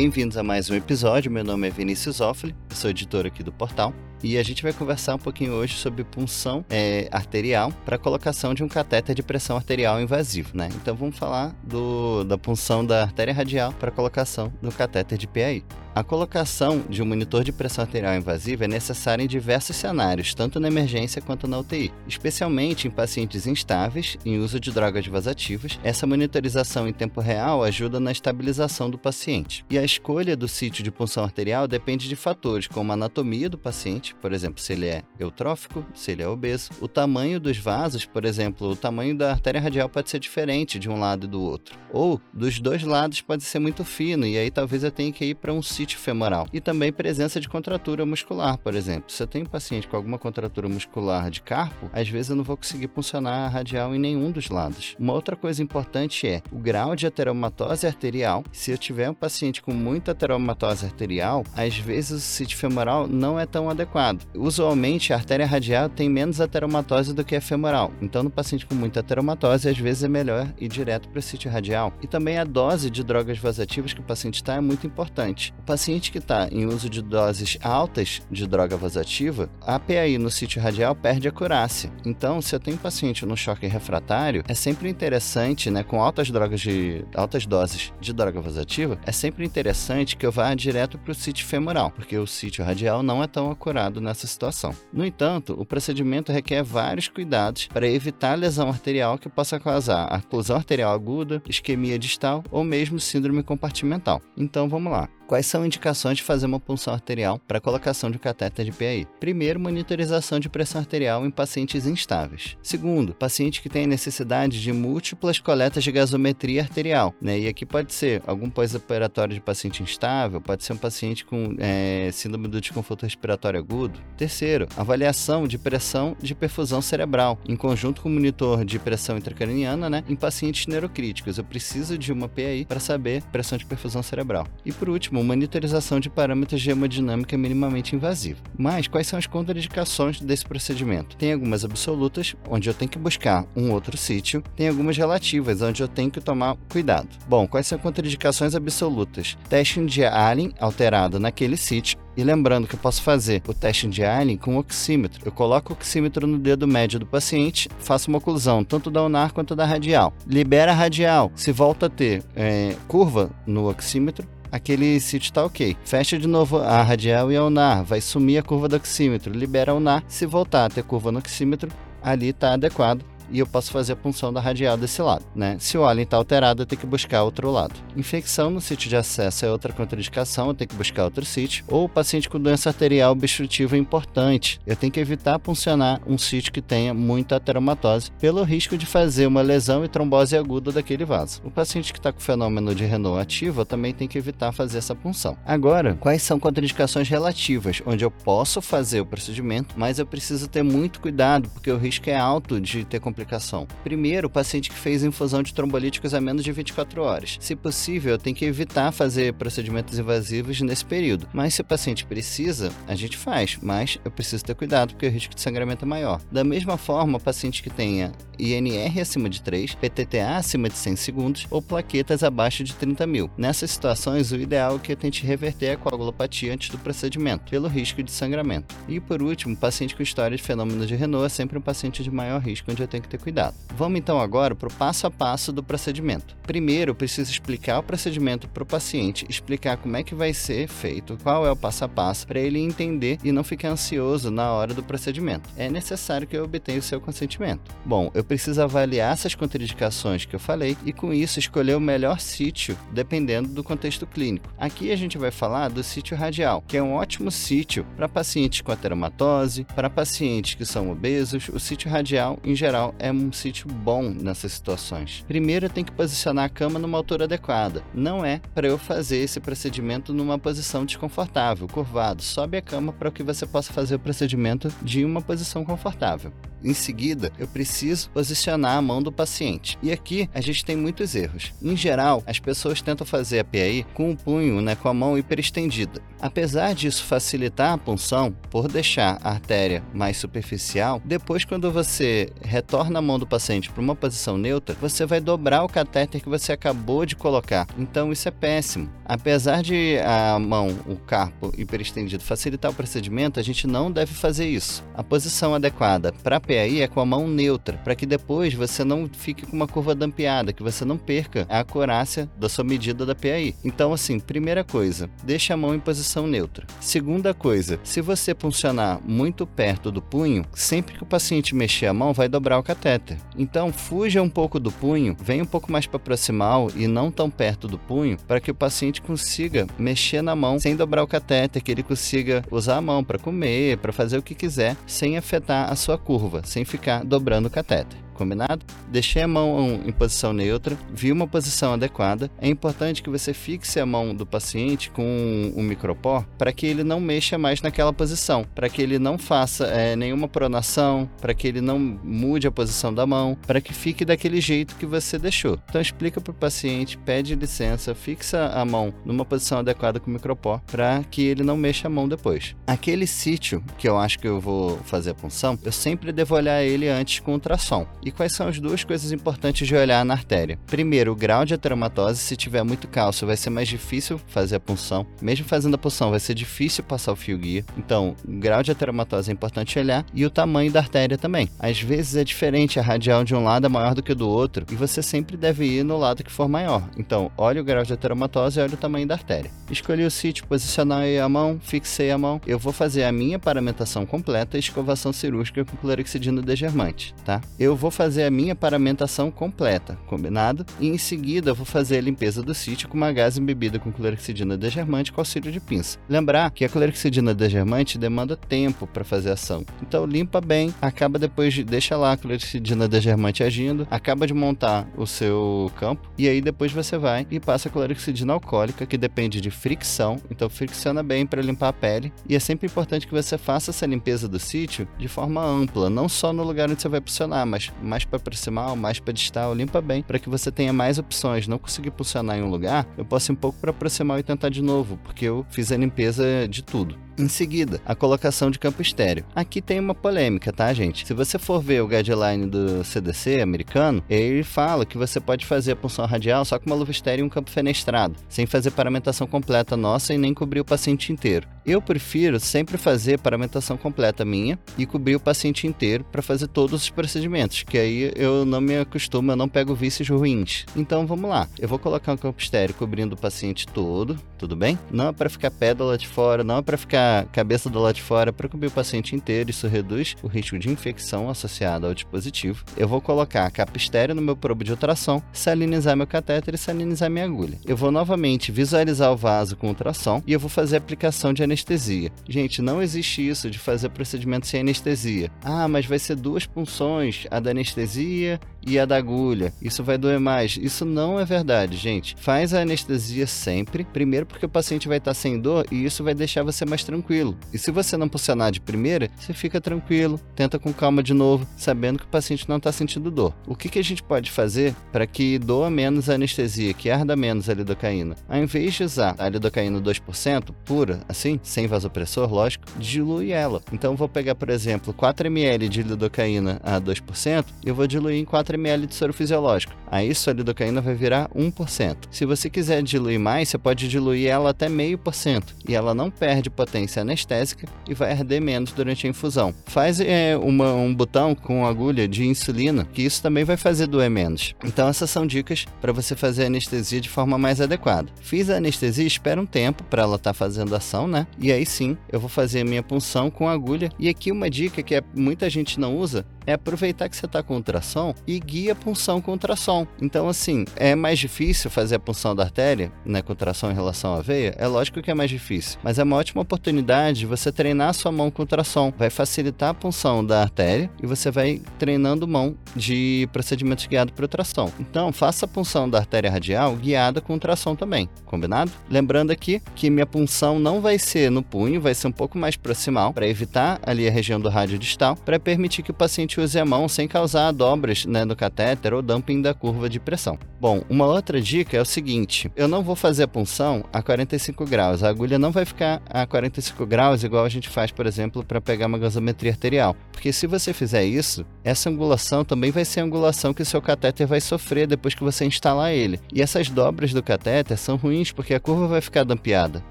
Bem-vindos a mais um episódio. Meu nome é Vinícius Offli, sou editor aqui do portal. E a gente vai conversar um pouquinho hoje sobre punção é, arterial para colocação de um catéter de pressão arterial invasivo, né? Então vamos falar do, da punção da artéria radial para colocação do catéter de PAI. A colocação de um monitor de pressão arterial invasiva é necessária em diversos cenários, tanto na emergência quanto na UTI, especialmente em pacientes instáveis em uso de drogas vasativas. Essa monitorização em tempo real ajuda na estabilização do paciente. E a escolha do sítio de punção arterial depende de fatores como a anatomia do paciente, por exemplo, se ele é eutrófico, se ele é obeso, o tamanho dos vasos, por exemplo, o tamanho da artéria radial pode ser diferente de um lado e do outro, ou dos dois lados pode ser muito fino e aí talvez eu tenha que ir para um sítio femoral. E também presença de contratura muscular, por exemplo. Se eu tenho um paciente com alguma contratura muscular de carpo, às vezes eu não vou conseguir funcionar a radial em nenhum dos lados. Uma outra coisa importante é o grau de ateromatose arterial. Se eu tiver um paciente com muita ateromatose arterial, às vezes o sítio femoral não é tão adequado. Usualmente a artéria radial tem menos ateromatose do que a femoral. Então no paciente com muita ateromatose, às vezes é melhor ir direto para o sítio radial. E também a dose de drogas vasativas que o paciente está é muito importante. O paciente que está em uso de doses altas de droga vasativa, a PAI no sítio radial perde acurácia. Então, se eu tenho paciente no choque refratário, é sempre interessante, né, com altas drogas de altas doses de droga vasativa, é sempre interessante que eu vá direto para o sítio femoral, porque o sítio radial não é tão acurado nessa situação. No entanto, o procedimento requer vários cuidados para evitar lesão arterial que possa causar oclusão arterial aguda, isquemia distal ou mesmo síndrome compartimental. Então, vamos lá. Quais são indicações de fazer uma punção arterial para colocação de catéter de PAI? Primeiro, monitorização de pressão arterial em pacientes instáveis. Segundo, paciente que tem necessidade de múltiplas coletas de gasometria arterial. Né? E aqui pode ser algum pós-operatório de paciente instável, pode ser um paciente com é, síndrome do desconforto respiratório agudo. Terceiro, avaliação de pressão de perfusão cerebral, em conjunto com o monitor de pressão intracraniana né? em pacientes neurocríticos. Eu preciso de uma PAI para saber pressão de perfusão cerebral. E por último, como monitorização de parâmetros de hemodinâmica minimamente invasiva. Mas quais são as contraindicações desse procedimento? Tem algumas absolutas, onde eu tenho que buscar um outro sítio, tem algumas relativas, onde eu tenho que tomar cuidado. Bom, quais são as contraindicações absolutas? Teste de Allen alterado naquele sítio e lembrando que eu posso fazer o teste de Allen com oxímetro. Eu coloco o oxímetro no dedo médio do paciente, faço uma oclusão tanto da ulnar quanto da radial. Libera a radial. Se volta a ter é, curva no oxímetro, aquele sítio está ok. Fecha de novo a radial e a ulnar, vai sumir a curva do oxímetro, libera a ulnar, se voltar a ter curva no oxímetro, ali está adequado e eu posso fazer a punção da radial desse lado, né? Se o Allen está alterado, eu tenho que buscar outro lado. Infecção no sítio de acesso é outra contraindicação, eu tenho que buscar outro sítio. Ou o paciente com doença arterial obstrutiva é importante, eu tenho que evitar puncionar um sítio que tenha muita ateromatose, pelo risco de fazer uma lesão e trombose aguda daquele vaso. O paciente que está com fenômeno de Renault ativo, eu também tem que evitar fazer essa punção. Agora, quais são contraindicações relativas, onde eu posso fazer o procedimento, mas eu preciso ter muito cuidado, porque o risco é alto de ter complicações complicação. Primeiro, o paciente que fez infusão de trombolíticos há menos de 24 horas. Se possível, tem que evitar fazer procedimentos invasivos nesse período. Mas se o paciente precisa, a gente faz, mas eu preciso ter cuidado porque o risco de sangramento é maior. Da mesma forma, o paciente que tenha INR acima de 3, PTTA acima de 100 segundos ou plaquetas abaixo de 30 mil. Nessas situações, o ideal é que eu tente reverter a coagulopatia antes do procedimento, pelo risco de sangramento. E por último, paciente com história de fenômeno de Renault é sempre um paciente de maior risco, onde eu tenho que ter cuidado. Vamos então agora para o passo a passo do procedimento. Primeiro, eu preciso explicar o procedimento para o paciente, explicar como é que vai ser feito, qual é o passo a passo, para ele entender e não ficar ansioso na hora do procedimento. É necessário que eu obtenha o seu consentimento. Bom, eu preciso avaliar essas contraindicações que eu falei e com isso escolher o melhor sítio dependendo do contexto clínico. Aqui a gente vai falar do sítio radial, que é um ótimo sítio para pacientes com ateromatose, para pacientes que são obesos. O sítio radial, em geral, é um sítio bom nessas situações. Primeiro, eu tenho que posicionar a cama numa altura adequada. Não é para eu fazer esse procedimento numa posição desconfortável, curvado. Sobe a cama para que você possa fazer o procedimento de uma posição confortável. Em seguida, eu preciso posicionar a mão do paciente. E aqui a gente tem muitos erros. Em geral, as pessoas tentam fazer a PAI com o punho, né, com a mão hiperestendida. Apesar disso facilitar a punção, por deixar a artéria mais superficial, depois quando você retorna a mão do paciente para uma posição neutra, você vai dobrar o catéter que você acabou de colocar. Então isso é péssimo. Apesar de a mão, o carpo hiperestendido facilitar o procedimento, a gente não deve fazer isso. A posição adequada para PAI é com a mão neutra, para que depois você não fique com uma curva dampeada, que você não perca a acurácia da sua medida da PAI. Então, assim, primeira coisa, deixe a mão em posição neutra. Segunda coisa, se você funcionar muito perto do punho, sempre que o paciente mexer a mão, vai dobrar o catéter. Então, fuja um pouco do punho, venha um pouco mais para proximal e não tão perto do punho, para que o paciente consiga mexer na mão sem dobrar o catéter, que ele consiga usar a mão para comer, para fazer o que quiser, sem afetar a sua curva sem ficar dobrando o catéter combinado? Deixei a mão em posição neutra, vi uma posição adequada. É importante que você fixe a mão do paciente com um micropó para que ele não mexa mais naquela posição, para que ele não faça é, nenhuma pronação, para que ele não mude a posição da mão, para que fique daquele jeito que você deixou. Então explica para o paciente, pede licença, fixa a mão numa posição adequada com o micropó para que ele não mexa a mão depois. Aquele sítio que eu acho que eu vou fazer a punção, eu sempre devo olhar ele antes com ultrassom. E e quais são as duas coisas importantes de olhar na artéria? Primeiro, o grau de ateromatose. Se tiver muito cálcio, vai ser mais difícil fazer a punção. Mesmo fazendo a punção, vai ser difícil passar o fio guia. Então, o grau de ateromatose é importante olhar e o tamanho da artéria também. Às vezes é diferente, a radial de um lado é maior do que do outro e você sempre deve ir no lado que for maior. Então, olhe o grau de ateromatose e olhe o tamanho da artéria. Escolhi o sítio, posicionei a mão, fixei a mão. Eu vou fazer a minha paramentação completa e escovação cirúrgica com clorexidina degermante, tá? Eu vou fazer a minha paramentação completa, combinado? E em seguida eu vou fazer a limpeza do sítio com uma gás embebida com clorexidina degermante com auxílio de pinça. Lembrar que a clorexidina degermante demanda tempo para fazer ação. Então limpa bem, acaba depois de deixa lá a clorexidina degermante agindo, acaba de montar o seu campo e aí depois você vai e passa a clorexidina alcoólica que depende de fricção, então fricciona bem para limpar a pele e é sempre importante que você faça essa limpeza do sítio de forma ampla, não só no lugar onde você vai posicionar, mas mais para proximal, mais para distal, limpa bem, para que você tenha mais opções. Não conseguir posicionar em um lugar, eu posso ir um pouco para proximal e tentar de novo, porque eu fiz a limpeza de tudo. Em seguida, a colocação de campo estéreo. Aqui tem uma polêmica, tá, gente? Se você for ver o guideline do CDC americano, ele fala que você pode fazer a punção radial só com uma luva estéreo e um campo fenestrado, sem fazer paramentação completa nossa e nem cobrir o paciente inteiro. Eu prefiro sempre fazer paramentação completa minha e cobrir o paciente inteiro para fazer todos os procedimentos, que aí eu não me acostumo, eu não pego vícios ruins. Então vamos lá, eu vou colocar um campo estéreo cobrindo o paciente todo, tudo bem? Não é para ficar pé do lado de fora, não é para ficar cabeça do lado de fora para cobrir o paciente inteiro, isso reduz o risco de infecção associado ao dispositivo. Eu vou colocar a capa estéreo no meu probo de ultrassom, salinizar meu catéter e salinizar minha agulha. Eu vou novamente visualizar o vaso com ultrassom e eu vou fazer aplicação de anestesia. Gente, não existe isso de fazer procedimento sem anestesia. Ah, mas vai ser duas punções, a da anestesia e a da agulha. Isso vai doer mais. Isso não é verdade, gente. Faz a anestesia sempre. Primeiro porque o paciente vai estar sem dor e isso vai deixar você mais tranquilo. E se você não posicionar de primeira, você fica tranquilo, tenta com calma de novo, sabendo que o paciente não está sentindo dor. O que, que a gente pode fazer para que doa menos a anestesia, que arda menos a lidocaína? Ao invés de usar a lidocaína 2% pura, assim, sem vasopressor, lógico, dilui ela. Então vou pegar, por exemplo, 4 ml de lidocaína a 2%, e eu vou diluir em 4 4 ml de soro fisiológico. Aí sua lidocaína vai virar 1%. Se você quiser diluir mais, você pode diluir ela até 0,5% e ela não perde potência anestésica e vai arder menos durante a infusão. Faz é, uma, um botão com agulha de insulina, que isso também vai fazer doer menos. Então essas são dicas para você fazer a anestesia de forma mais adequada. Fiz a anestesia, espera um tempo para ela estar tá fazendo ação, né? E aí sim, eu vou fazer a minha punção com agulha. E aqui uma dica que é, muita gente não usa é aproveitar que você está com ultrassom e guia a punção com ultrassom. Então, assim, é mais difícil fazer a punção da artéria, né, com ultrassom em relação à veia? É lógico que é mais difícil, mas é uma ótima oportunidade de você treinar a sua mão com ultrassom. Vai facilitar a punção da artéria e você vai treinando mão de procedimentos guiados por ultrassom. Então, faça a punção da artéria radial guiada com ultrassom também, combinado? Lembrando aqui que minha punção não vai ser no punho, vai ser um pouco mais proximal para evitar ali a região do rádio distal, para permitir que o paciente use a mão sem causar dobras né, no catéter ou dumping da curva de pressão. Bom, uma outra dica é o seguinte: eu não vou fazer a punção a 45 graus. A agulha não vai ficar a 45 graus igual a gente faz, por exemplo, para pegar uma gasometria arterial. Porque se você fizer isso, essa angulação também vai ser a angulação que o seu catéter vai sofrer depois que você instalar ele. E essas dobras do catéter são ruins porque a curva vai ficar dampeada.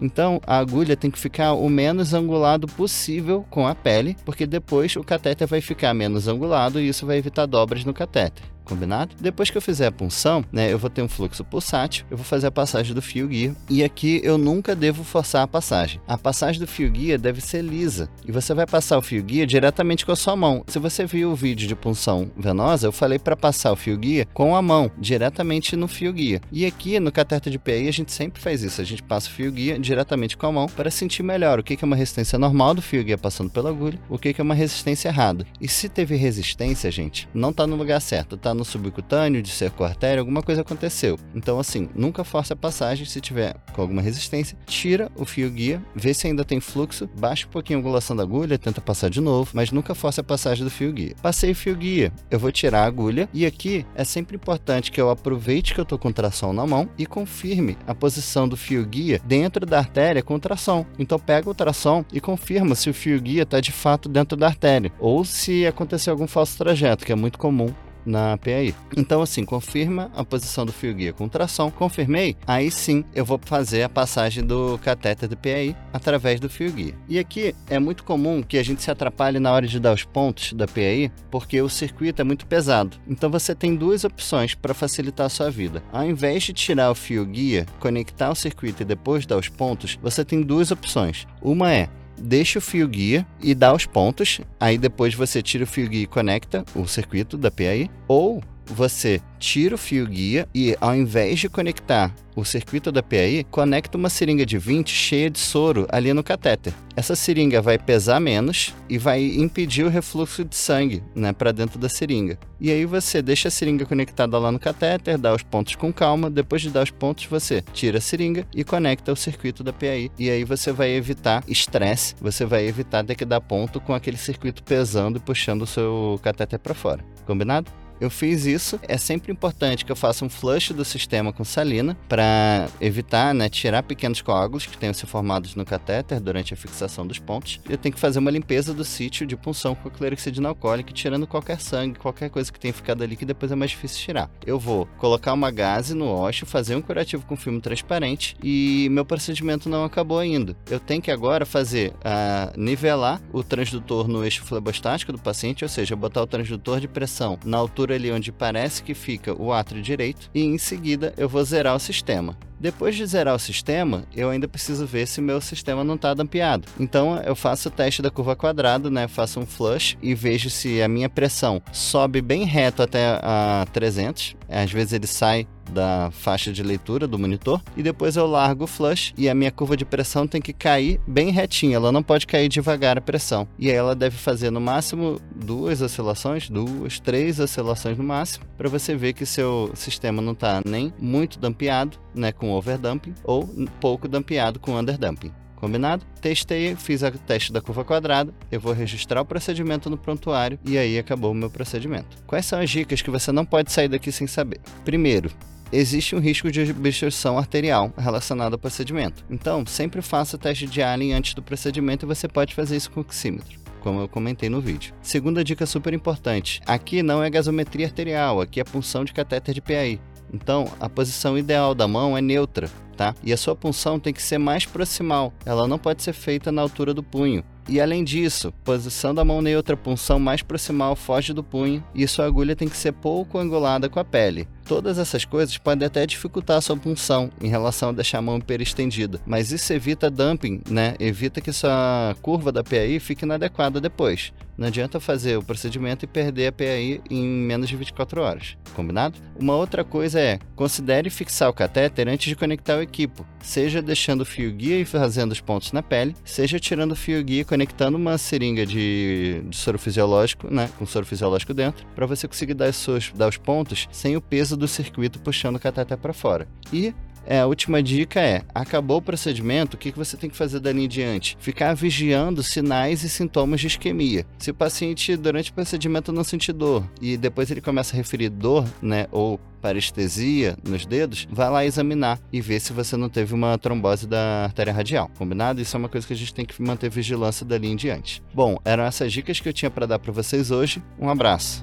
Então, a agulha tem que ficar o menos angulado possível com a pele, porque depois o catéter vai ficar menos angulado e isso vai evitar dobras no catéter combinado? Depois que eu fizer a punção, né, eu vou ter um fluxo pulsátil, eu vou fazer a passagem do fio guia e aqui eu nunca devo forçar a passagem. A passagem do fio guia deve ser lisa e você vai passar o fio guia diretamente com a sua mão. Se você viu o vídeo de punção venosa, eu falei para passar o fio guia com a mão, diretamente no fio guia. E aqui no cateter de PI a gente sempre faz isso, a gente passa o fio guia diretamente com a mão para sentir melhor o que é uma resistência normal do fio guia passando pela agulha, o que é uma resistência errada. E se teve resistência, gente, não está no lugar certo, está no subcutâneo, de cerco artéria, alguma coisa aconteceu. Então, assim, nunca force a passagem. Se tiver com alguma resistência, tira o fio guia, vê se ainda tem fluxo, baixa um pouquinho a angulação da agulha, tenta passar de novo, mas nunca force a passagem do fio guia. Passei o fio guia, eu vou tirar a agulha e aqui é sempre importante que eu aproveite que eu estou com tração na mão e confirme a posição do fio guia dentro da artéria com tração. Então pega o tração e confirma se o fio guia está de fato dentro da artéria ou se aconteceu algum falso trajeto, que é muito comum na PAI. Então, assim, confirma a posição do fio guia com tração. Confirmei, aí sim eu vou fazer a passagem do catéter do PAI através do fio guia. E aqui é muito comum que a gente se atrapalhe na hora de dar os pontos da PAI, porque o circuito é muito pesado. Então você tem duas opções para facilitar a sua vida. Ao invés de tirar o fio guia, conectar o circuito e depois dar os pontos, você tem duas opções. Uma é deixa o fio guia e dá os pontos. Aí depois você tira o fio guia e conecta o circuito da PAI. Ou você tira o fio guia e, ao invés de conectar o circuito da PAI, conecta uma seringa de 20 cheia de soro ali no catéter. Essa seringa vai pesar menos e vai impedir o refluxo de sangue né, para dentro da seringa. E aí você deixa a seringa conectada lá no catéter, dá os pontos com calma. Depois de dar os pontos, você tira a seringa e conecta o circuito da PAI. E aí você vai evitar estresse, você vai evitar ter que dar ponto com aquele circuito pesando e puxando o seu catéter para fora. Combinado? Eu fiz isso. É sempre importante que eu faça um flush do sistema com salina para evitar, né, tirar pequenos coágulos que tenham se formados no catéter durante a fixação dos pontos. Eu tenho que fazer uma limpeza do sítio de punção com a alcoólica, tirando qualquer sangue, qualquer coisa que tenha ficado ali que depois é mais difícil tirar. Eu vou colocar uma gase no ósseo, fazer um curativo com filme transparente e meu procedimento não acabou ainda. Eu tenho que agora fazer uh, nivelar o transdutor no eixo flebostático do paciente, ou seja, botar o transdutor de pressão na altura ali onde parece que fica o átrio direito e em seguida eu vou zerar o sistema. Depois de zerar o sistema, eu ainda preciso ver se meu sistema não está dampeado. Então eu faço o teste da curva quadrada, né? Faço um flush e vejo se a minha pressão sobe bem reto até a 300. Às vezes ele sai da faixa de leitura do monitor e depois eu largo o flush e a minha curva de pressão tem que cair bem retinha, ela não pode cair devagar a pressão. E aí ela deve fazer no máximo duas oscilações, duas, três oscilações no máximo, para você ver que seu sistema não está nem muito dampeado, né, com overdumping ou pouco dampeado com underdumping. Combinado? Testei, fiz o teste da curva quadrada, eu vou registrar o procedimento no prontuário e aí acabou o meu procedimento. Quais são as dicas que você não pode sair daqui sem saber? Primeiro, existe um risco de obstrução arterial relacionado ao procedimento. Então, sempre faça o teste de Allen antes do procedimento e você pode fazer isso com o oxímetro como eu comentei no vídeo. Segunda dica super importante: aqui não é gasometria arterial, aqui é punção de catéter de PAI. Então, a posição ideal da mão é neutra, tá? E a sua punção tem que ser mais proximal, ela não pode ser feita na altura do punho. E além disso, posição da mão neutra, punção mais proximal, foge do punho, e sua agulha tem que ser pouco angulada com a pele. Todas essas coisas podem até dificultar a sua punção em relação a deixar a mão hiperestendida, mas isso evita dumping, né? Evita que sua curva da PAI fique inadequada depois. Não adianta fazer o procedimento e perder a PAI em menos de 24 horas, combinado? Uma outra coisa é, considere fixar o catéter antes de conectar o equipo, seja deixando o fio guia e fazendo os pontos na pele, seja tirando o fio guia e conectando uma seringa de, de soro fisiológico, né, com soro fisiológico dentro, para você conseguir dar seus, dar os pontos sem o peso do circuito puxando o catéter para fora. E é, a última dica é: acabou o procedimento, o que você tem que fazer dali em diante? Ficar vigiando sinais e sintomas de isquemia. Se o paciente, durante o procedimento, não sentir dor e depois ele começa a referir dor, né, ou parestesia nos dedos, vai lá examinar e ver se você não teve uma trombose da artéria radial. Combinado? Isso é uma coisa que a gente tem que manter vigilância dali em diante. Bom, eram essas dicas que eu tinha para dar para vocês hoje. Um abraço.